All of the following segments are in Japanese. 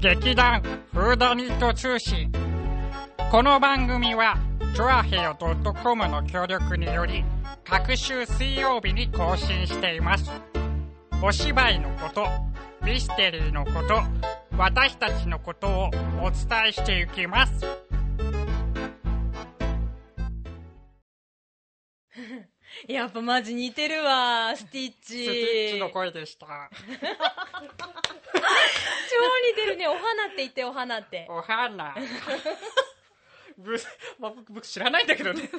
劇団フードニット通信この番組はチョアヘヨ .com の協力により各週水曜日に更新しています。お芝居のことミステリーのこと私たちのことをお伝えしていきます。やっぱマジ似てるわスティッチ。スティッチの声でした。超似てるねお花って言ってお花って。お花。ぶ、まあ、僕僕知らないんだけどね。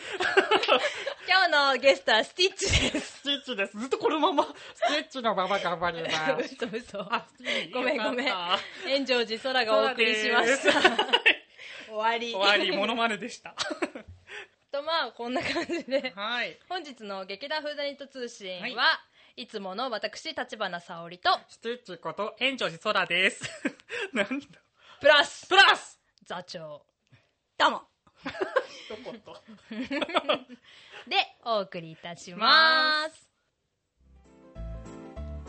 今日のゲストはスティッチです。スティッチです。ずっとこのままスティッチのまま頑張ります嘘嘘。あごめんごめん。炎上寺空がお送りしました。終わり。た終わり。モノマネでしたとまあこんな感じで。はい。本日の劇団フードニット通信は、はい。い、つもの私立花沙織とスティッチこと炎上寺空です。何だ？プラスプラス！座長。どうも。どことでお送りいたします。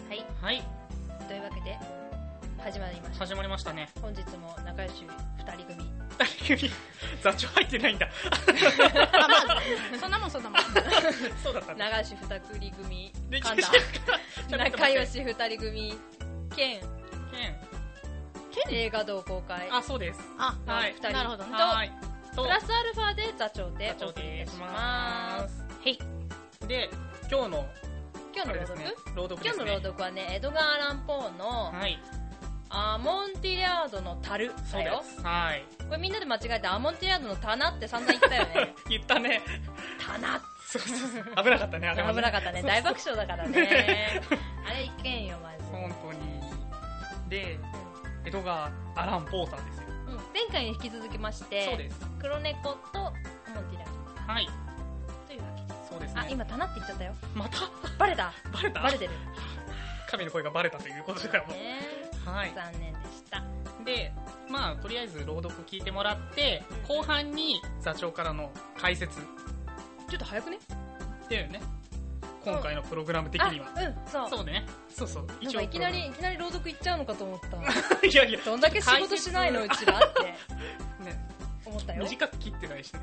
はい。はい。というわけで始まりました。始まりましたね。本日も仲良し2人組。二人組。座長入ってないんだ。あ、まあ、そんなもんそんなもん。そうだった仲良し2人組。で噛ん仲良し2人組。兼ケン。映画同公開あそうです。あ、はい。二人。なるほど。ね。はい。と。プラスアルファで座長でお送りしまます。すはい。で今日の今日の朗読、ね。今日の朗読はねエドガー・アラン・ポーのはいアモンティリアードの樽。だよす。はい。これみんなで間違えてアモンティリアードの棚って散々言ったよね。言ったね。棚。そうそうそう。危なかったね ね。危なかったね。大爆笑だからね。あれいけんよマジで、本当に。で江戸川アラン・ポーさんですよ。うん。前回に引き続きましてそうです。黒猫とアモンティリアーはい。ドというわけで。そうですね。あ今棚って言っちゃったよ。また？バレた。バレた？バレてる。神の声がバレたということだよねはい。残念でした。でまあとりあえず朗読聞いてもらって後半に座長からの解説。ちょっと早くね？だよね。今回のプログラム的には、あうん。そう。そうね。そうそう。なんかいきなりいきなり朗読いっちゃうのかと思った。いやいや。どんだけ仕事しないのうちらって。ね。思ったよ。短く切ってないしね。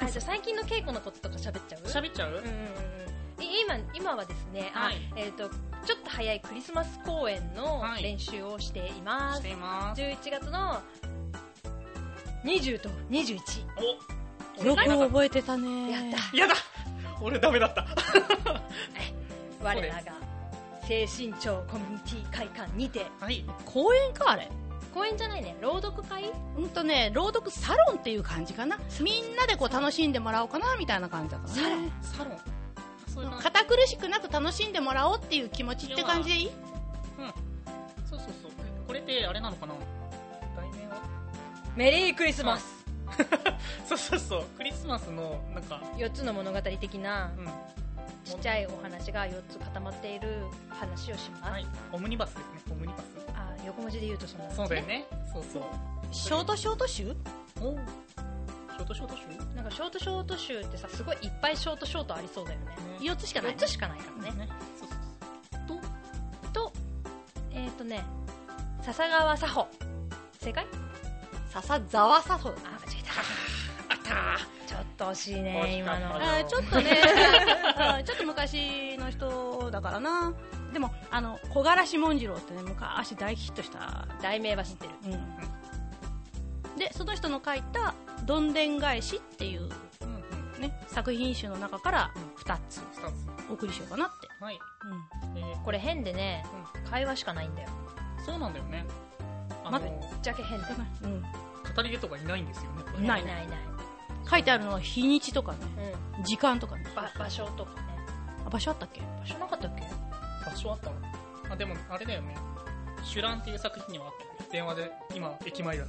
うん。あじゃあ最近の稽古のこととか喋っちゃう？喋っちゃう、うん今今はですね、あはい。えっ、とちょっと早いクリスマス公演のはい。練習をしています、しています。11月の20と21およく覚えてたね。やった。やだ。俺ダメだった。我らが精神庁コミュニティ会館にて。はい。公演か、あれ？公演じゃないね。朗読会？うんとね、朗読サロンっていう感じかな。みんなでこう楽しんでもらおうかな、みたいな感じだからね。サロンそういう感じ堅苦しくなく楽しんでもらおうっていう気持ちって感じでいい？そうそうそう。これってあれなのかな？題名は？メリークリスマス。そうそうそう。クリスマスのなんか4つの物語的なうん。ちっちゃいお話が4つ固まっている話をします、はい。オムニバスですね。オムニバス。あ横文字で言うとそんな感じそうだよね。そうそう。ショートショート集？おショートショート集なんかショートショート集ってさすごいいっぱいショートショートありそうだよね。4つしかない、4つしかないからね。ね。そうそうとえっ、ー、とね笹川佐穂正解？笹沢佐穂あ間違えあったたちょっと惜しいね今の。あーちょっとね。ちょっと昔の人だからな。でもあの木枯らし紋次郎ってね昔大ヒットした、題名は知ってる。うん、でその人の書いた「どんでん返し」っていう、うんうん。ね、作品集の中からうん。2つお送りしようかなって、はい。うん、えーこれ変でね会話しかないんだよ。そうなんだよね。あ待のぶっちゃけ変だようん。語り手とかいないんですよね。ない。ないない書いてあるのは日にちとかね。うん。時間とかね。ば場所とかね。あ場所あったっけ？場所なかったっけ？場所あったの？あでもあれだよね「シュラン」っていう作品にはあった。電話で今駅前だ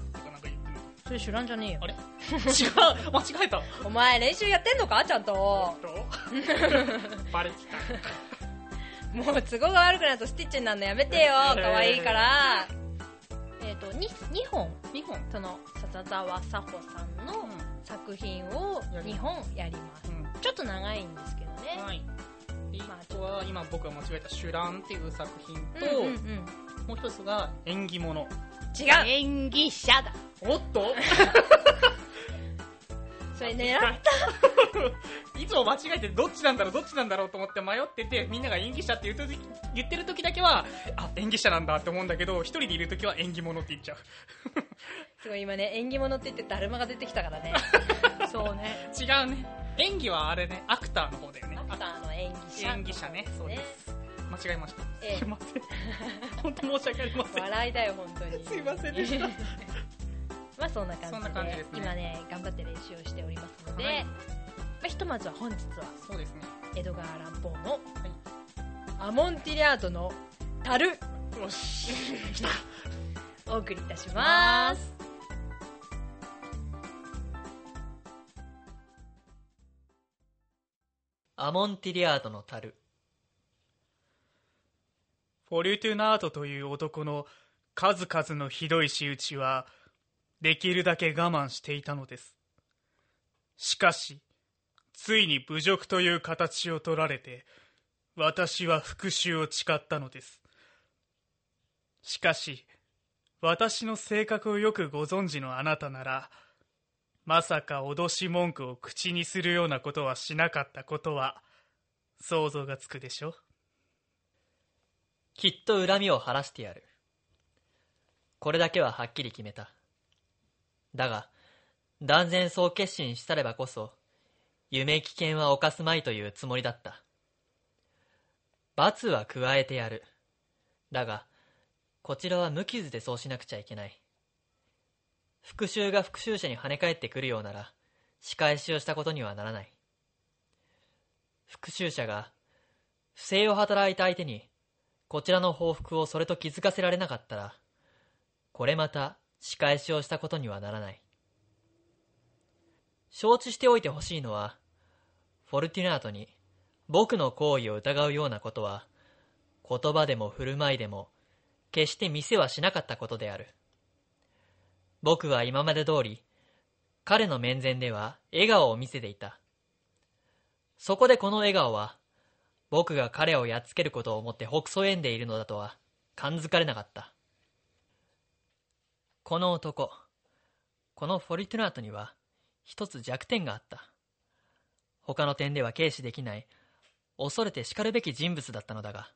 それ知らんじゃねえよ。あれ？違う。間違えた。お前練習やってんのか？ちゃんと。ど バレてた。もう都合が悪くなるとスティッチになるのやめてよ。可愛いから。えっ、と 2, 二本。2本？その笹沢佐穂さんの作品を2本やります。うん、ちょっと長いんですけどね、はい。でまあ1個は今僕が間違えた「シュラン」っていう作品と、うんうんうんもう一つが縁起物。違う。演技者だ。おっと？それ狙っ いつも間違えてどっちなんだろうどっちなんだろうと思って迷っててみんなが演技者って言うとき言ってる時だけはあ演技者なんだって思うんだけど一人でいる時は縁起物って言っちゃう。すごい今ね縁起物って言ってだるまが出てきたからね。そうね。違うね。演技はあれねアクターの方だよね。アクターの演技者。演技者ね。そうです間違えました、ええ。すいません。本当申し訳ありません。笑いだよ本当に。すいませんでした。まあそんな感じでそんな感じですね。今ね頑張って練習をしておりますので、はい。まあ、ひとまずは本日はそうですね。江戸川乱歩のはい。アモンティリアードの樽。よし。来 たお送りいたします。アモンティリアードの樽フォルトゥナートという男の数々のひどい仕打ちはできるだけ我慢していたのです。しかしついに侮辱という形を取られて私は復讐を誓ったのです。しかし私の性格をよくご存知のあなたならまさか脅し文句を口にするようなことはしなかったことは想像がつくでしょきっと恨みを晴らしてやる。これだけははっきり決めた。だが断然そう決心したればこそ夢危険は犯すまいというつもりだった。罰は加えてやる。だがこちらは無傷でそうしなくちゃいけない。復讐が復讐者に跳ね返ってくるようなら仕返しをしたことにはならない。復讐者が不正を働いた相手にこちらの報復をそれと気づかせられなかったらこれまた仕返しをしたことにはならない。承知しておいてほしいのはフォルティナートに僕の行為を疑うようなことは言葉でも振る舞いでも決して見せはしなかったことである。僕は今まで通り彼の面前では笑顔を見せていた。そこでこの笑顔は僕が彼をやっつけることを思ってほくそ笑んでいるのだとは感づかれなかった。この男このフォリトゥナートには一つ弱点があった。他の点では軽視できない恐れて叱るべき人物だったのだが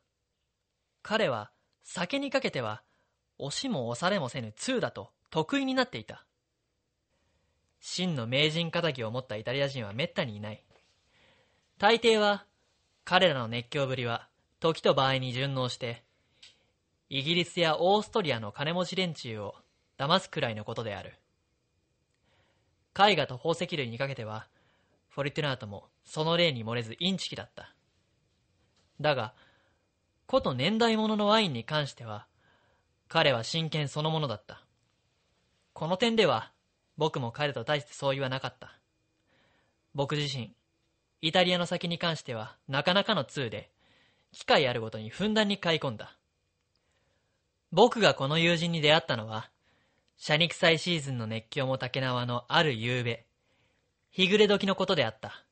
彼は酒にかけては押しも押されもせぬ通だと得意になっていた。真の名人仇を持ったイタリア人はめったにいない。大抵は彼らの熱狂ぶりは時と場合に順応してイギリスやオーストリアの金持ち連中を騙すくらいのことである。絵画と宝石類にかけてはフォルティナートもその例に漏れずインチキだった。だがこと年代物のワインに関しては彼は真剣そのものだった。この点では僕も彼と大して相違はなかった。僕自身イタリアの酒に関してはなかなかの通で機会あるごとにふんだんに買い込んだ。僕がこの友人に出会ったのはシャニク祭シーズンの熱狂も竹縄のある夕べ日暮れ時のことであった。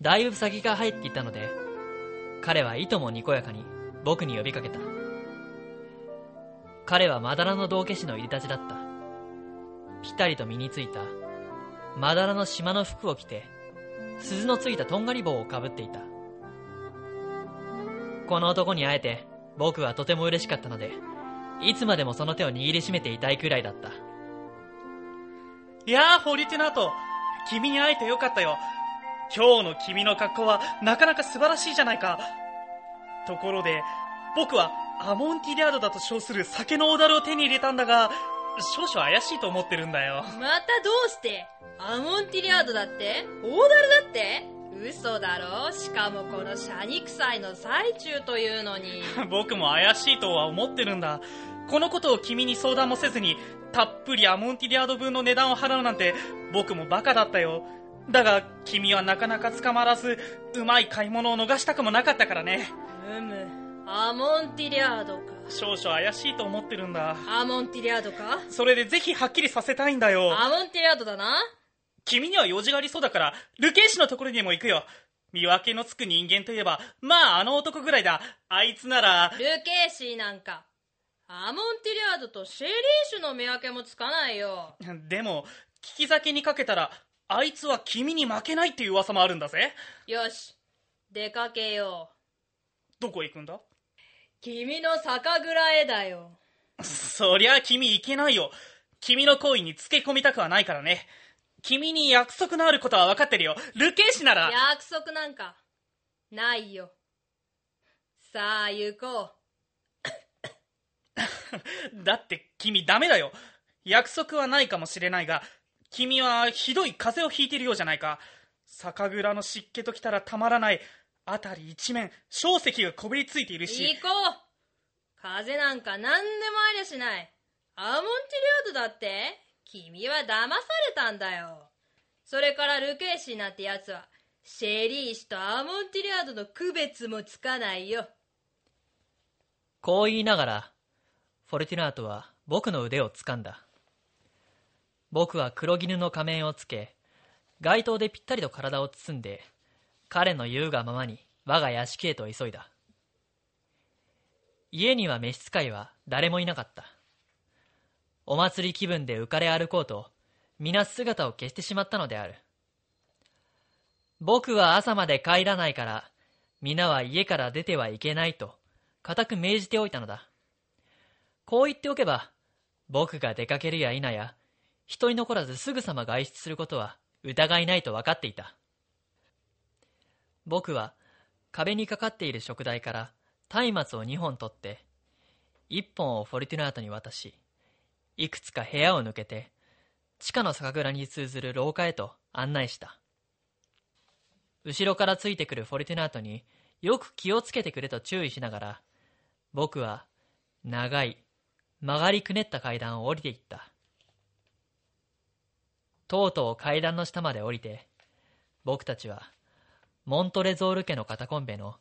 だいぶ先が入っていたので彼はいともにこやかに僕に呼びかけた。彼はまだらの道化師の入り立ちだった。ぴたりと身についたまだらの島の服を着て鈴のついたとんがり棒をかぶっていたこの男に会えて僕はとても嬉しかったのでいつまでもその手を握りしめていたいくらいだったいやー、フォリティナート、君に会えてよかったよ。今日の君の格好はなかなか素晴らしいじゃないか。ところで、僕はアモンティリアードだと称する酒のおだるを手に入れたんだが、少々怪しいと思ってるんだよ。またどうして？アモンティリアードだって？オーダルだって？嘘だろ？しかもこのシャニク祭の最中というのに 僕も怪しいとは思ってるんだ。このことを君に相談もせずに、たっぷりアモンティリアード分の値段を払うなんて、僕もバカだったよ。だが、君はなかなか捕まらず、うまい買い物を逃したくもなかったからね。うむアモンティリアードか少々怪しいと思ってるんだ。アモンティリアードか？それでぜひはっきりさせたいんだよ。アモンティリアードだな君には用事がありそうだから、ルケイシのところにも行くよ。見分けのつく人間といえば、まああの男ぐらいだ。あいつなら、ルケーシーなんかアモンティリアードとシェリーシュの見分けもつかないよ。でも、聞き酒にかけたら、あいつは君に負けないっていう噂もあるんだぜ。よし、出かけよう。どこ行くんだ？君の酒蔵へだよ。そりゃ君行けないよ。君の行為につけ込みたくはないからね。君に約束のあることは分かってるよ。ルケーシなら。約束なんか、ないよ。さあ、行こ だって君ダメだよ。約束はないかもしれないが、君はひどい風邪をひいているようじゃないか。酒蔵の湿気ときたらたまらない。あたり一面、小石がこびりついているう。し。行こう風なんか何でもありゃしない。アモンティリアードだって君は騙されたんだよ。それからルケーシーなんてやつは、シェリー氏とアモンティリアードの区別もつかないよ。こう言いながら、フォルティナートは僕の腕を掴んだ。僕は黒絹の仮面をつけ、街灯でぴったりと体を包んで、彼の言うがままに我が屋敷へと急いだ。家には召使いは誰もいなかった。お祭り気分で浮かれ歩こうと、皆姿を消してしまったのである。僕は朝まで帰らないから、皆は家から出てはいけないと、固く命じておいたのだ。こう言っておけば、僕が出かけるや否や、一人残らずすぐさま外出することは疑いないと分かっていた。僕は壁にかかっている食台から松明を2本取って、1本をフォルティナートに渡し、いくつか部屋を抜けて、地下の酒蔵に通ずる廊下へと案内した。後ろからついてくるフォルティナートによく気をつけてくれと注意しながら、僕は長い曲がりくねった階段を降りていった。とうとう階段の下まで降りて、僕たちはモントレゾール家のカタコンベの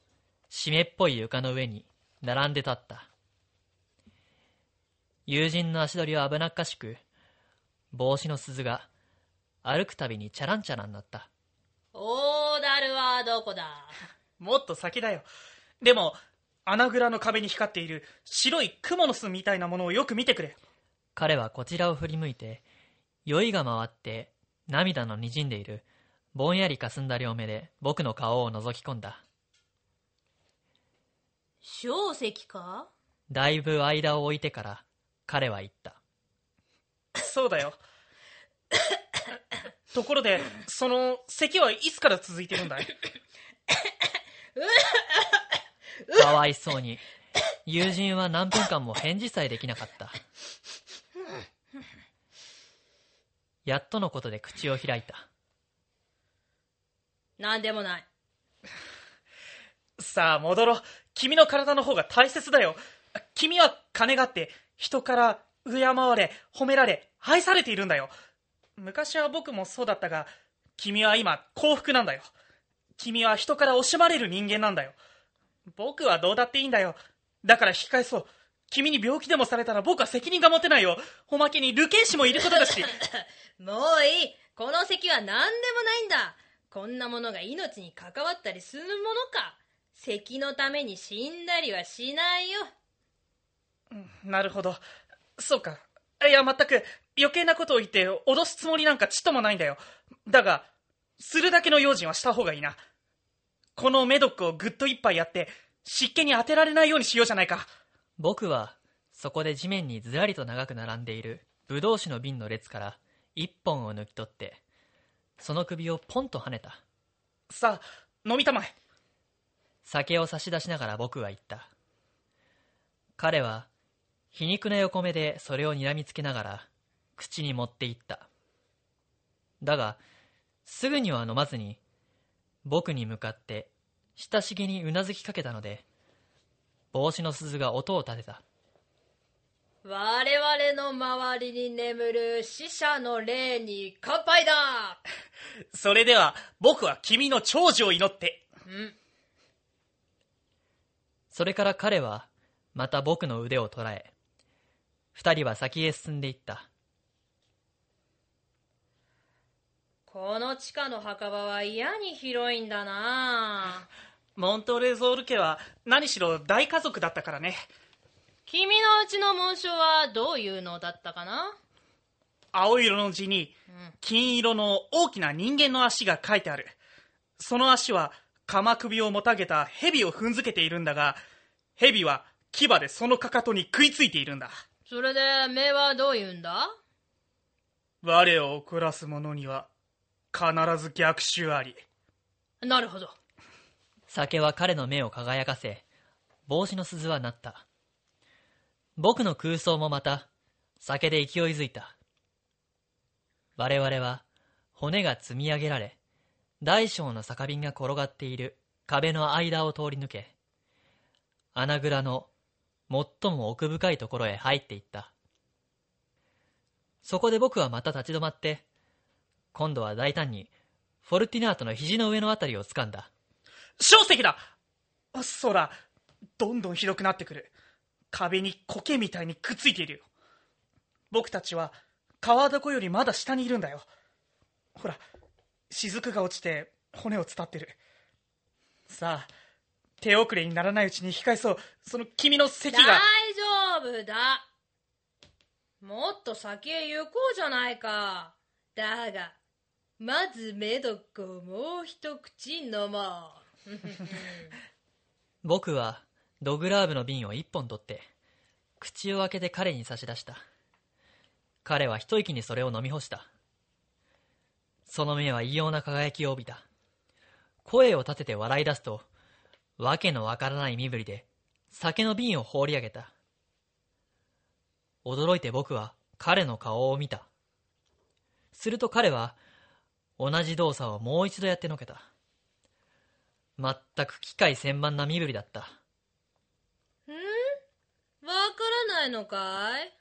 湿っぽい床の上に並んで立った。友人の足取りは危なっかしく、帽子の鈴が歩くたびにチャランチャランなった。オーダルはどこだ？もっと先だよ。でも、穴蔵の壁に光っている白い蜘蛛の巣みたいなものをよく見てくれ。彼はこちらを振り向いて、酔いが回って涙の滲んでいるぼんやり霞んだ両目で僕の顔を覗き込んだ。小石か？だいぶ間を置いてから彼は言った。そうだよ。ところで、その咳はいつから続いてるんだい？かわいそうに、友人は何分間も返事さえできなかった。やっとのことで口を開いた。なんでもない。さあ、戻ろう。君の体の方が大切だよ。君は金があって、人から敬われ、褒められ、愛されているんだよ。昔は僕もそうだったが、君は今幸福なんだよ。君は人から惜しまれる人間なんだよ。僕はどうだっていいんだよ。だから引き返そう。君に病気でもされたら僕は責任が持てないよ。おまけにルケン氏もいることだし。もういいこの席は何でもないんだこんなものが命に関わったりするものか咳のために死んだりはしないよなるほど。そうか。いや、全く余計なことを言って脅すつもりなんかちっともないんだよ。だが、するだけの用心はした方がいいな。このメドックをぐっと一杯やって、湿気に当てられないようにしようじゃないか。僕はそこで地面にずらりと長く並んでいるブドウ酒の瓶の列から一本を抜き取って、その首をポンと跳ねた。さあ、飲みたまえ。酒を差し出しながら僕は言った。彼は皮肉な横目でそれを睨みつけながら口に持っていった。だが、すぐには飲まずに、僕に向かって親しげにうなずきかけたので、帽子の鈴が音を立てた。我々の周りに眠る死者の霊に乾杯だ それでは、僕は君の長寿を祈って。うんそれから彼はまた僕の腕を捉え、二人は先へ進んでいった。この地下の墓場は嫌に広いんだな モントレゾール家は何しろ大家族だったからね。君のうちの紋章はどういうのだったかな？青色の字に金色の大きな人間の足が書いてある。その足は鎌首をもたげた蛇を踏んづけているんだが、蛇は牙でそのかかとに食いついているんだ。それで目はどういうんだ？我を怒らす者には必ず逆襲あり。なるほど。酒は彼の目を輝かせ、帽子の鈴は鳴った。僕の空想もまた、酒で勢いづいた。我々は、骨が積み上げられ、大小の酒瓶が転がっている壁の間を通り抜け、穴蔵の最も奥深いところへ入っていった。そこで僕はまた立ち止まって、今度は大胆に、フォルティナートの肘の上のあたりを掴んだ。小石だあそうだ。どんどんひどくなってくる。壁に苔みたいにくっついているよ。僕たちは川床よりまだ下にいるんだよ。ほら、雫が落ちて骨を伝ってる。さあ、手遅れにならないうちに引き返そう。その君の席大が。丈夫だ。もっと先へ行こうじゃないか。だが、まずメドコをもう一口飲もう。僕はドグラーブの瓶を一本取って口を開けて彼に差し出した。彼は一息にそれを飲み干した。その目は異様な輝きを帯びた。声を立てて笑い出すとわけのわからない身振りで酒の瓶を放り上げた。驚いて僕は彼の顔を見た。すると彼は同じ動作をもう一度やってのけた。全く機械千万な身振りだった。からないのかい？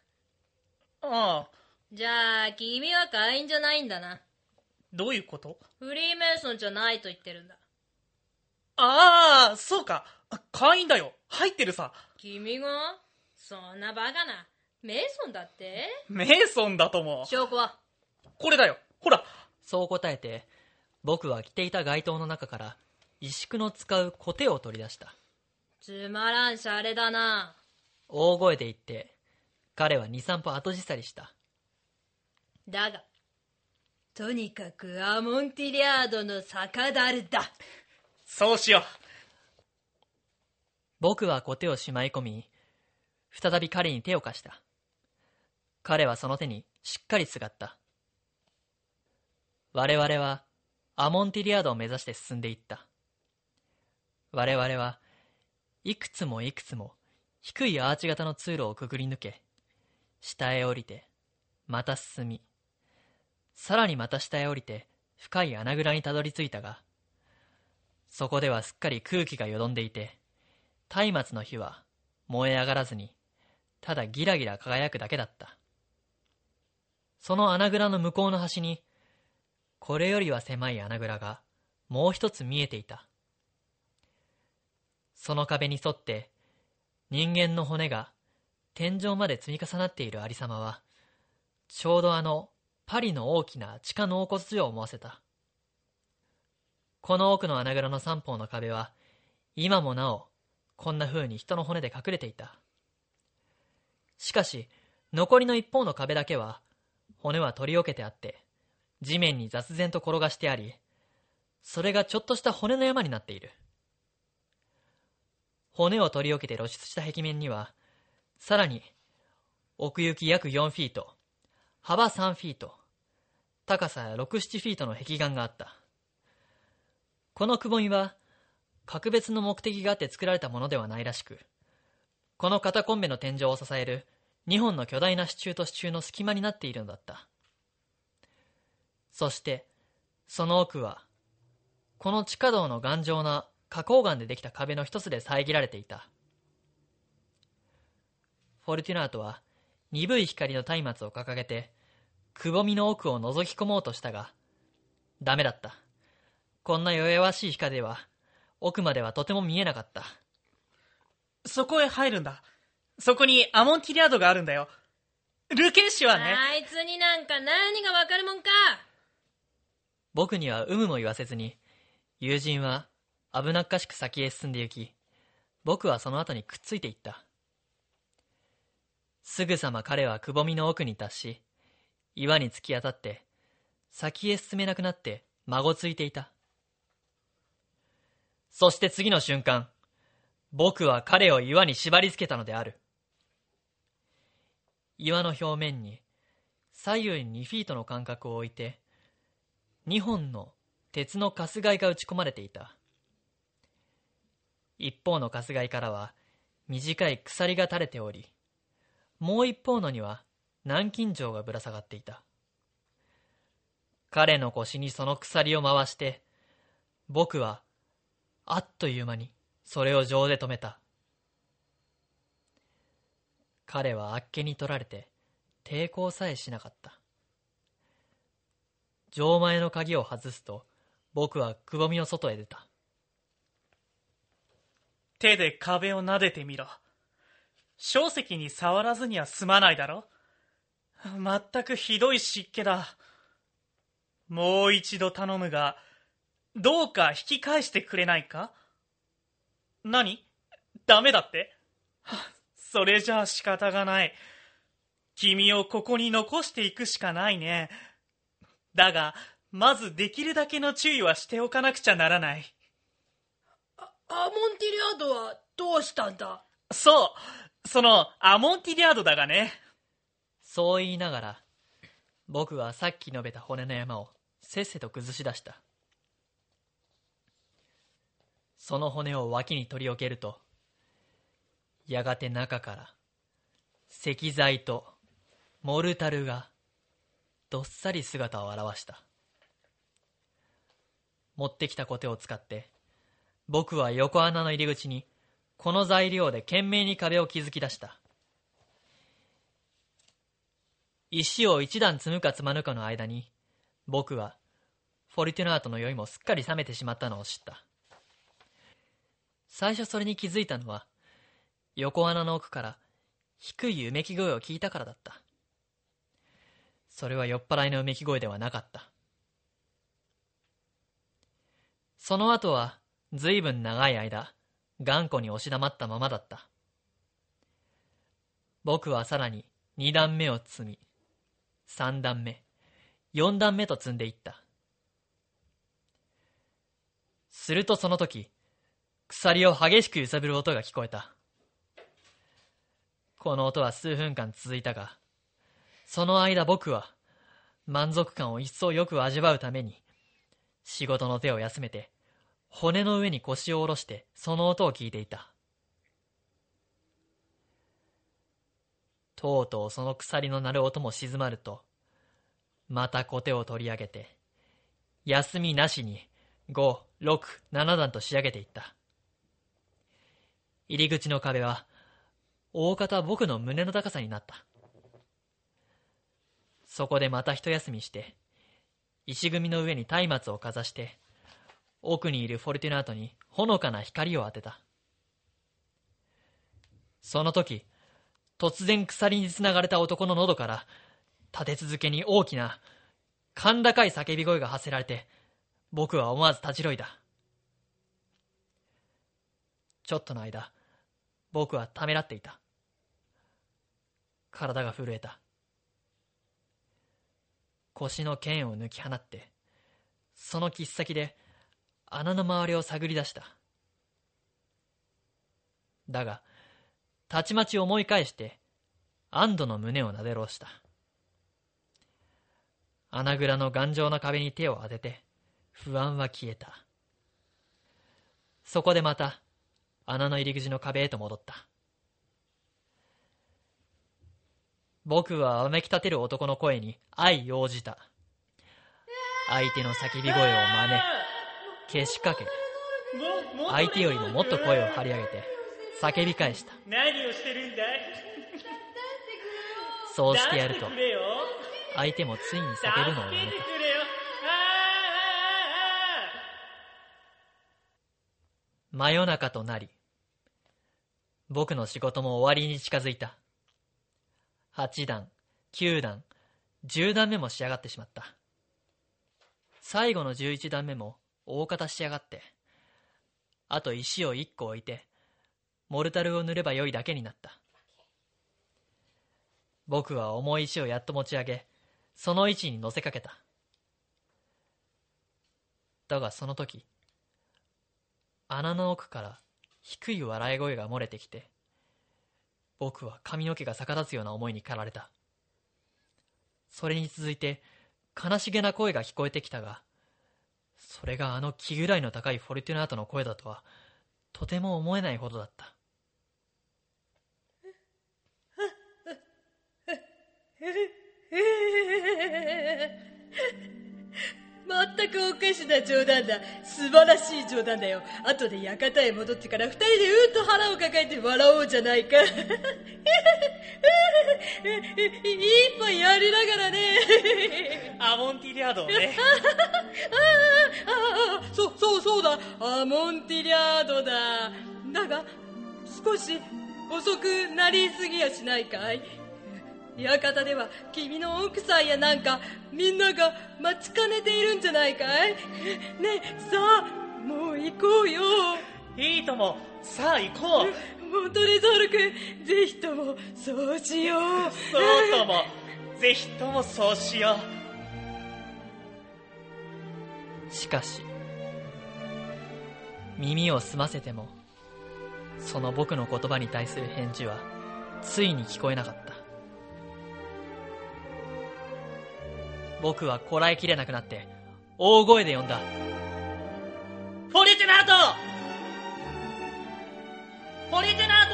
ああ、じゃあ、君は会員じゃないんだな。どういうこと？フリーメイソンじゃないと言ってるんだ。ああ、そうか。あ会員だよ。入ってるさ。君が？そんなバカな。メイソンだって？メイソンだとも。証拠は？これだよ。ほら。そう答えて、僕は着ていた街灯の中から、石工の使うコテを取り出した。つまらんしゃれだな。大声で言って、彼は二三歩後ずさりした。だが、とにかくアモンティリアードの酒だるだ。そうしよう。僕はコテをしまい込み、再び彼に手を貸した。彼はその手にしっかりすがった。我々はアモンティリアードを目指して進んでいった。我々はいくつもいくつも低いアーチ型の通路をくぐり抜け、下へ降りて、また進み、さらにまた下へ降りて深い穴蔵にたどり着いたが、そこではすっかり空気がよどんでいて、松明の火は燃え上がらずに、ただギラギラ輝くだけだった。その穴蔵の向こうの端に、これよりは狭い穴蔵がもう一つ見えていた。その壁に沿って、人間の骨が天井まで積み重なっているありさまは、ちょうどあのパリの大きな地下納骨所を思わせた。この奥の穴蔵の三方の壁は、今もなお、こんな風に人の骨で隠れていた。しかし、残りの一方の壁だけは、骨は取り除けてあって、地面に雑然と転がしてあり、それがちょっとした骨の山になっている。骨を取り除けて露出した壁面には、さらに、奥行き約4フィート、幅3フィート、高さ6、7フィートの壁岩があった。このくぼみは、格別の目的があって作られたものではないらしく、このカタコンベの天井を支える2本の巨大な支柱と支柱の隙間になっているのだった。そして、その奥は、この地下道の頑丈な花崗岩でできた壁の一つで遮られていた。フォルティナートは、鈍い光の松明を掲げて、くぼみの奥を覗き込もうとしたが、ダメだった。こんな弱々しい光では、奥まではとても見えなかった。そこへ入るんだ。そこにアモンティリアードがあるんだよ。ルケンシはね。あいつになんか何がわかるもんか。僕には有無も言わせずに、友人は危なっかしく先へ進んで行き、僕はその後にくっついていった。すぐさま彼はくぼみの奥に達し、岩に突き当たって、先へ進めなくなって、まごついていた。そして次の瞬間、僕は彼を岩に縛り付けたのである。岩の表面に、左右に2フィートの間隔を置いて、2本の鉄のカスガイが打ち込まれていた。一方のカスガイからは、短い鎖が垂れており、もう一方のには南京錠がぶら下がっていた。彼の腰にその鎖を回して、僕はあっという間にそれを錠で止めた。彼はあっけに取られて抵抗さえしなかった。錠前の鍵を外すと僕はくぼみの外へ出た。手で壁を撫でてみろ。小石に触らずには済まないだろ全くひどい湿気だ。もう一度頼むが、どうか引き返してくれないか？何？ダメだって？それじゃあ仕方がない。君をここに残していくしかないね。だが、まずできるだけの注意はしておかなくちゃならない。アモンティリアードはどうしたんだ？そう、そのアモンティリアードだがね。そう言いながら、僕はさっき述べた骨の山をせっせと崩し出した。その骨を脇に取り置けると、やがて中から石材とモルタルがどっさり姿を現した。持ってきたコテを使って、僕は横穴の入り口にこの材料で懸命に壁を築き出した。石を一段積むか積まぬかの間に、僕はフォルティナートの酔いもすっかり冷めてしまったのを知った。最初それに気づいたのは、横穴の奥から低いうめき声を聞いたからだった。それは酔っ払いのうめき声ではなかった。その後は、ずいぶん長い間、頑固に押し黙ったままだった。僕はさらに二段目を積み、三段目、四段目と積んでいった。するとその時、鎖を激しく揺さぶる音が聞こえた。この音は数分間続いたが、その間僕は満足感を一層よく味わうために、仕事の手を休めて、骨の上に腰を下ろしてその音を聞いていた。とうとうその鎖の鳴る音も静まると、また小手を取り上げて、休みなしに5、6、7段と仕上げていった。入り口の壁は、大方僕の胸の高さになった。そこでまた一休みして、石組みの上に松明をかざして、奥にいるフォルティナートにほのかな光を当てた。その時、突然鎖につながれた男の喉から、立て続けに大きな、甲高い叫び声が発せられて、僕は思わず立ち退いた。ちょっとの間、僕はためらっていた。体が震えた。腰の剣を抜き放って、その切っ先で穴の周りを探り出した。だが、たちまち思い返して、安堵の胸をなでろうした。穴蔵の頑丈な壁に手を当てて、不安は消えた。そこでまた、穴の入り口の壁へと戻った。僕はわめき立てる男の声に相応じた。相手の叫び声を真似、けしかけ、相手よりももっと声を張り上げて、叫び返した。何をしてるんだい？そうしてやると相手もついに叫ぶのをやめた。真夜中となり、僕の仕事も終わりに近づいた。8段、9段、10段目も仕上がってしまった。最後の11段目も大方仕上がって、あと石を1個置いて、モルタルを塗ればよいだけになった。僕は重い石をやっと持ち上げその位置に乗せかけただがその時穴の奥から低い笑い声が漏れてきて僕は髪の毛が逆立つような思いに駆られたそれに続いて悲しげな声が聞こえてきたがそれがあの気ぐらいの高いフォルティナートの声だとはとても思えないほどだった。まったくおかしな冗談だ。素晴らしい冗談だよ。後で館へ戻ってから二人でうんと腹を抱えて笑おうじゃないか。一杯やりながらね。アモンティリアードをねああ、そう、そう、そうだ。アモンティリャードだ。だが、少し遅くなりすぎやしないかい？館では君の奥さんやなんかみんなが待ちかねているんじゃないかい？ねえさあもう行こうよ。いいとも。さあ行こう。モントレゾール君ぜひともそうしよう。そうとも。ぜひともそうしよしかし耳を澄ませてもその僕の言葉に対する返事はついに聞こえなかった僕はこらえきれなくなって大声で呼んだ。フォリテナート!フォリテナー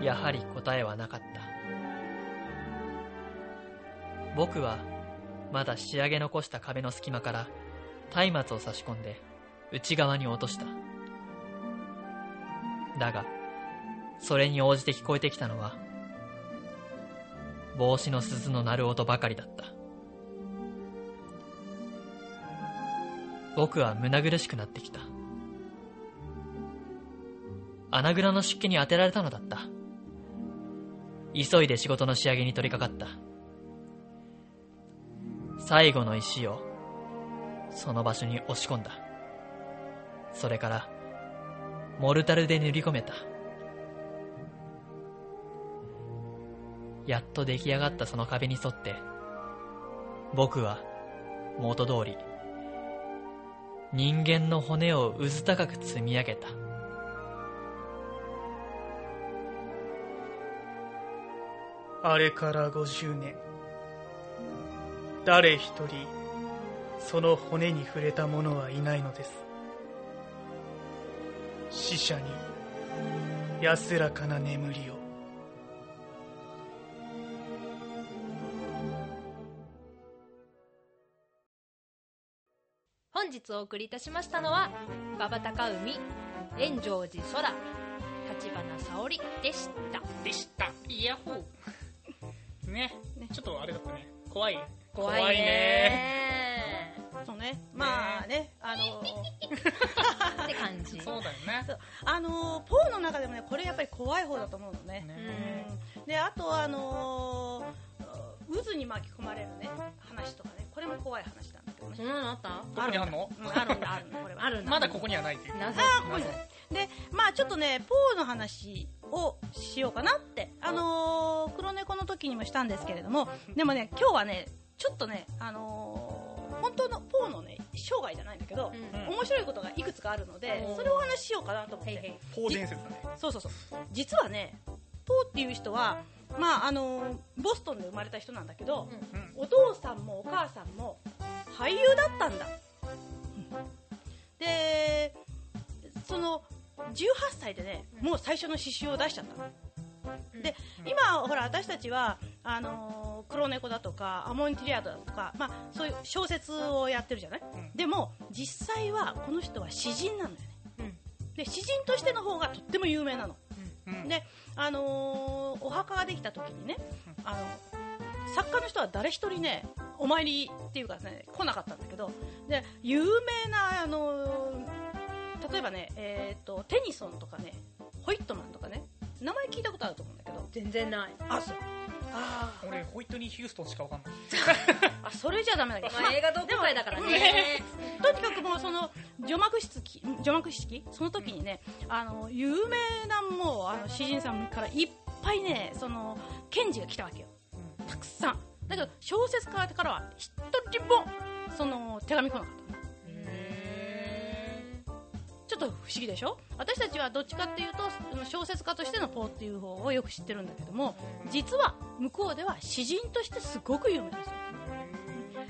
ト!やはり答えはなかった。僕はまだ仕上げ残した壁の隙間から松明を差し込んで内側に落とした。だがそれに応じて聞こえてきたのは帽子の鈴の鳴る音ばかりだった。僕は胸苦しくなってきた。穴蔵の湿気に当てられたのだった。急いで仕事の仕上げに取り掛かった。最後の石をその場所に押し込んだ。それからモルタルで塗り込めた。やっと出来上がったその壁に沿って僕は元通り人間の骨をうず高く積み上げた。あれから50年誰一人その骨に触れた者はいないのです。死者に安らかな眠りを。お送りいたしましたのは馬場高海炎上寺空立花沙織でした。でした。イヤホー。ね。ちょっとあれだったね。怖い。怖いね。そうね。まあねあのって感じそうだよね。あのポーの中でもねこれやっぱり怖い方だと思うのね。ね。うん。であとあの渦に巻き込まれるね話とかね。これも怖い話だそんなのあった？どこにあんの？うんあるんだあるんだこれは。あるんだ まだここにはないっていう。謎あーここに。でまあちょっとねポーの話をしようかなって。あのー黒猫の時にもしたんですけれどもでもね今日はねちょっとねあのー本当のポーのね生涯じゃないんだけど、うん。面白いことがいくつかあるのでうん。それをお話ししようかなと思って、ポー伝説だね。そうそうそう。実はねポーっていう人はまああのボストンで生まれた人なんだけど、うん。お父さんもお母さんも俳優だったんだ、でその18歳でねもう最初の詩集を出しちゃったの。で今ほら私たちはあのー黒猫だとかアモンティリアだとか、まあ、そういう小説をやってるじゃない、ん。でも実際はこの人は詩人なんだよね。うん。で詩人としての方がとっても有名なの。うん。で、あのーお墓ができた時にね、あの作家の人は誰一人ねお参りっていうかね来なかったんだけどで有名な、あのー例えばね、えー、とテニソンとかねホイットマンとかね名前聞いたことあると思うんだけど全然ない。あそう。あ俺ホイットニー・ヒューストンしかわかんない。あそれじゃダメだけど、まあ映画同好会だからね。とにかくもうその除幕式除幕式？その時にね、あの有名なもうあの詩人さんからいっぱいねその検事が来たわけよ。たくさんだけど小説家からは一人もその手紙来なかったちょっと不思議でしょ？私たちはどっちかっていうと小説家としてのポーっていう方をよく知ってるんだけども実は向こうでは詩人としてすごく有名ですよ。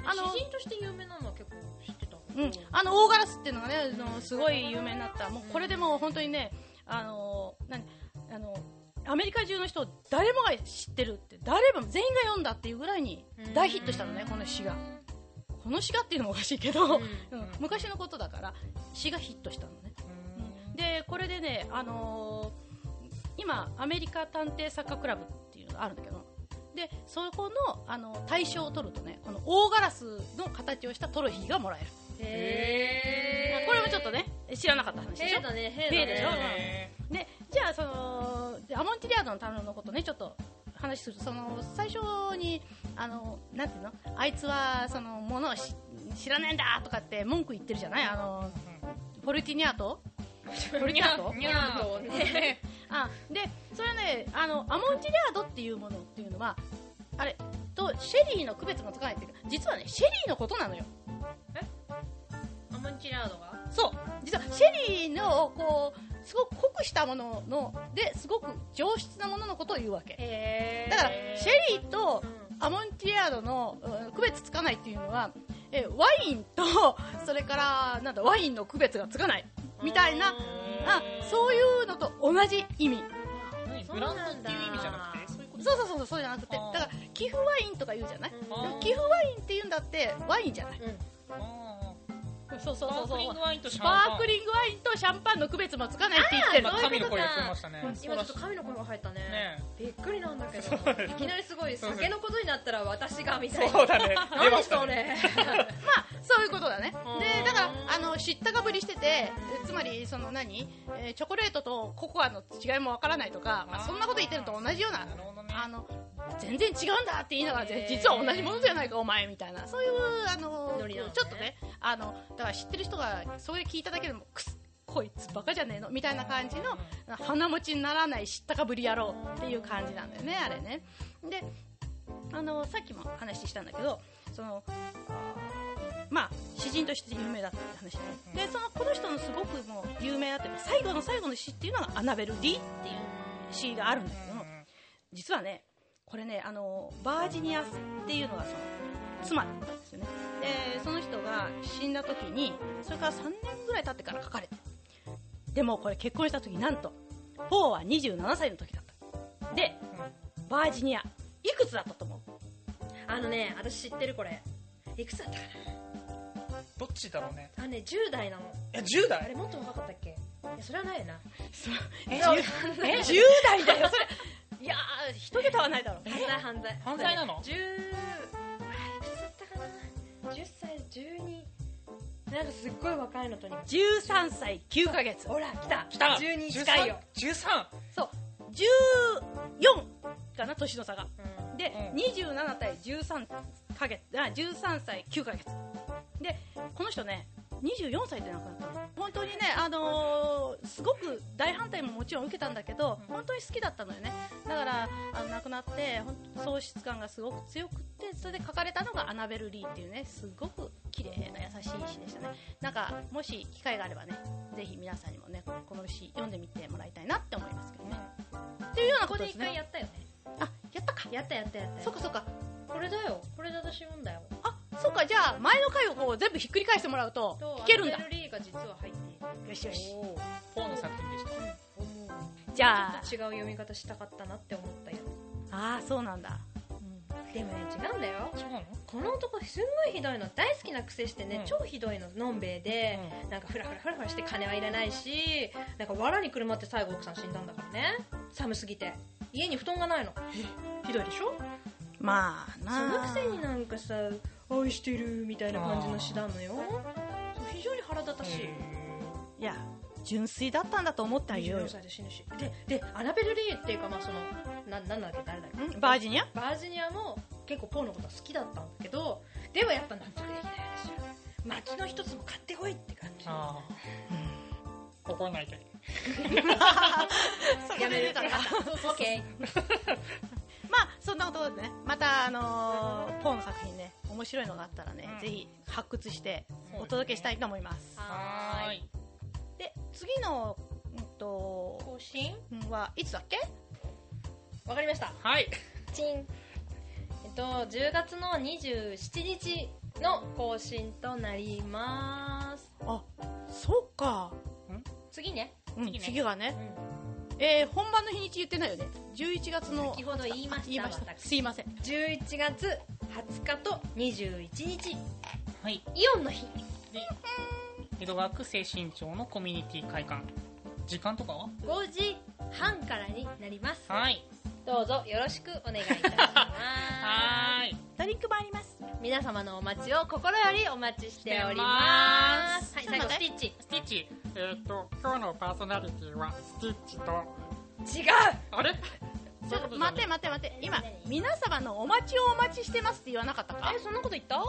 あの詩人として有名なのは結構知ってた。うん、あの大ガラスっていうのがねあのすごい有名になった。もうこれでもう本当にねあの何あのアメリカ中の人誰もが知ってるって誰も全員が読んだっていうぐらいに大ヒットしたのねこの詩が。この詩がっていうのもおかしいけど、うん。昔のことだから詩がヒットしたのね。でこれでね、あのー今アメリカ探偵作家クラブっていうのがあるんだけどでそこのあの大賞を取るとねこの大ガラスの形をしたトロフィーがもらえる。へえこれもちょっとね知らなかった話でしょ？ねへへえでしょ？ねへでじゃあそのでアモンティリアードの単のことねちょっと話するとその最初にあのなんていうの？あいつはそのものをし知らねえんだとかって文句言ってるじゃない？あのフォルティニアート？フォルティニアートニャーとねあでそれねあのアモンティリアードっていうものっていうのはあれとシェリーの区別がつかないっていうか実はねシェリーのことなのよ。アモンチラードが？そう。実はシェリーのこうすごく濃くしたもののですごく上質なもののことを言うわけ。だからシェリーとアモンティリアードのうん区別つかないっていうのはえワインと それからなんだワインの区別がつかない。みたいなあそういうのと同じ意味。何？ブランドっていう意味じゃなくて？そうそうそうそうじゃなくて。だから寄付ワインとか言うじゃない？寄付ワインって言うんだってワインじゃない。あそうそうそうそう。スパークリングワインとシスャンパン。パークリングワインとシャンパンの区別もつかないって言ってるまあそういうことか神の声がましたね。今ちょっと神の声が入ったねねびっくりなんだけど。いきなりすごい酒のことになったら私がみたいな。そうだね。出何ましたそね。れ まあそういうことだね。うん。でだからあの知ったかぶりしててえつまりその何、えーチョコレートとココアの違いもわからないとか、まあ、そんなこと言ってると同じようなあの全然違うんだって言いながらぜ実は同じものじゃないかお前みたいな。そういうあのね。ちょっとねあのだから知ってる人がそれ聞いただけでもくすこいつバカじゃねえのみたいな感じの鼻持ちにならない知ったかぶり野郎っていう感じなんだよねあれね。であのさっきも話したんだけどそのまあ詩人として有名だったって話ね。でそのこの人のすごくもう有名だった最後の最後の詩っていうのがアナベル・リーっていう詩があるんだけども実はねこれねあのバージニアっていうのがその妻だったんですよね。でその人が死んだ時にそれから3年ぐらい経ってから書かれてでもこれ結婚した時なんとポーは27歳の時だった。でバージニアいくつだったと思う？あのね私知ってるこれ。いくつだったかどっちだろうね。なあのね10代なの。え10あ代れもっと若かったっけ？いやそれはないよな。えええ10代だよそれ。いやー一桁はないだろ。う犯罪犯罪。犯罪なの？10あいくつだったかな？10歳12なんかすっごい若いのとに13歳9ヶ月。ほら来た。来た。12近いよ、13そう。14かな？年の差が。うん。で、うん。27対13ヶ月。あ13歳9ヶ月。でこの人ね24歳で亡くなったの。本当にね、あのーすごく大反対ももちろん受けたんだけど本当に好きだったのよね。だからあの亡くなって喪失感がすごく強くってそれで書かれたのがアナベル・リーっていうねすごく綺麗な優しい詩でしたね。なんかもし機会があればねぜひ皆さんにもねこの詩読んでみてもらいたいなって思いますけどね。っていうようなこことでね回やったよね。あやったか。やったやったやった。そっかそっか。これだよ。これで私読んだよ。あそうかじゃあ前の回をこう全部ひっくり返してもらうとと聞けるんだ。リーが実は入っているよしよしポーの作品でした。じゃあちょっと違う読み方したかったなって思ったよああそうなんだ。でもね違うんだよ。違うの？この男すんごいひどいの。大好きな癖してね、うん。超ひどいののんべえで、なんかフラフラフラフラして金はいらないしなんか藁にくるまって最後奥さん死んだんだからね。寒すぎて。家に布団がないの。ひどいでしょ？まあそなのくせになんかさ愛してるみたいな感じの詩なのよ。非常に腹立たしい、いや純粋だったんだと思ってあげよ。うよ24歳で死ぬし。ででアナベル・リーっていうかまあそのななんだっけ誰だっけ？ん？バージニア？バージニアも結構ポーのこと好きだったんだけどでもやっぱ納得できないでしょ薪の一つも買ってこいって感じ。ああ怒ん。ない。で そこで出たなそうそう OK まあそんなことでねまたあのーポーの作品ね面白いのがあったらね、うん。ぜひ発掘してお届けしたいと思います。はーい。で次のうんと更新？うんはいつだっけ？わかりました。はい。チン。えっと10月の27日の更新となります。あそうか次ね、うん次ね。次がね。うえー、本番の日にち言ってないよね。11月ん、の先ほど言いました言いました。私。すいません。11月20日と21日。はい。イオンの日。で江戸川区精神庁のコミュニティ会館。時間とかは？5時半からになります。はい。どうぞよろしくお願いいたします。はーい。ドリンクもあります。皆様のお待ちを心よりお待ちしております。はい最後スティッチ。スティッチ。えっ、と今日のパーソナリティはスティッチと。違う。あれ？ちょっと待て待て待て。今皆様のお待ちをお待ちしてますって言わなかったか？えそんなこと言った。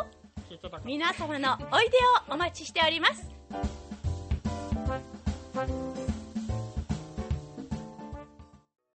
皆様のおいでをお待ちしております。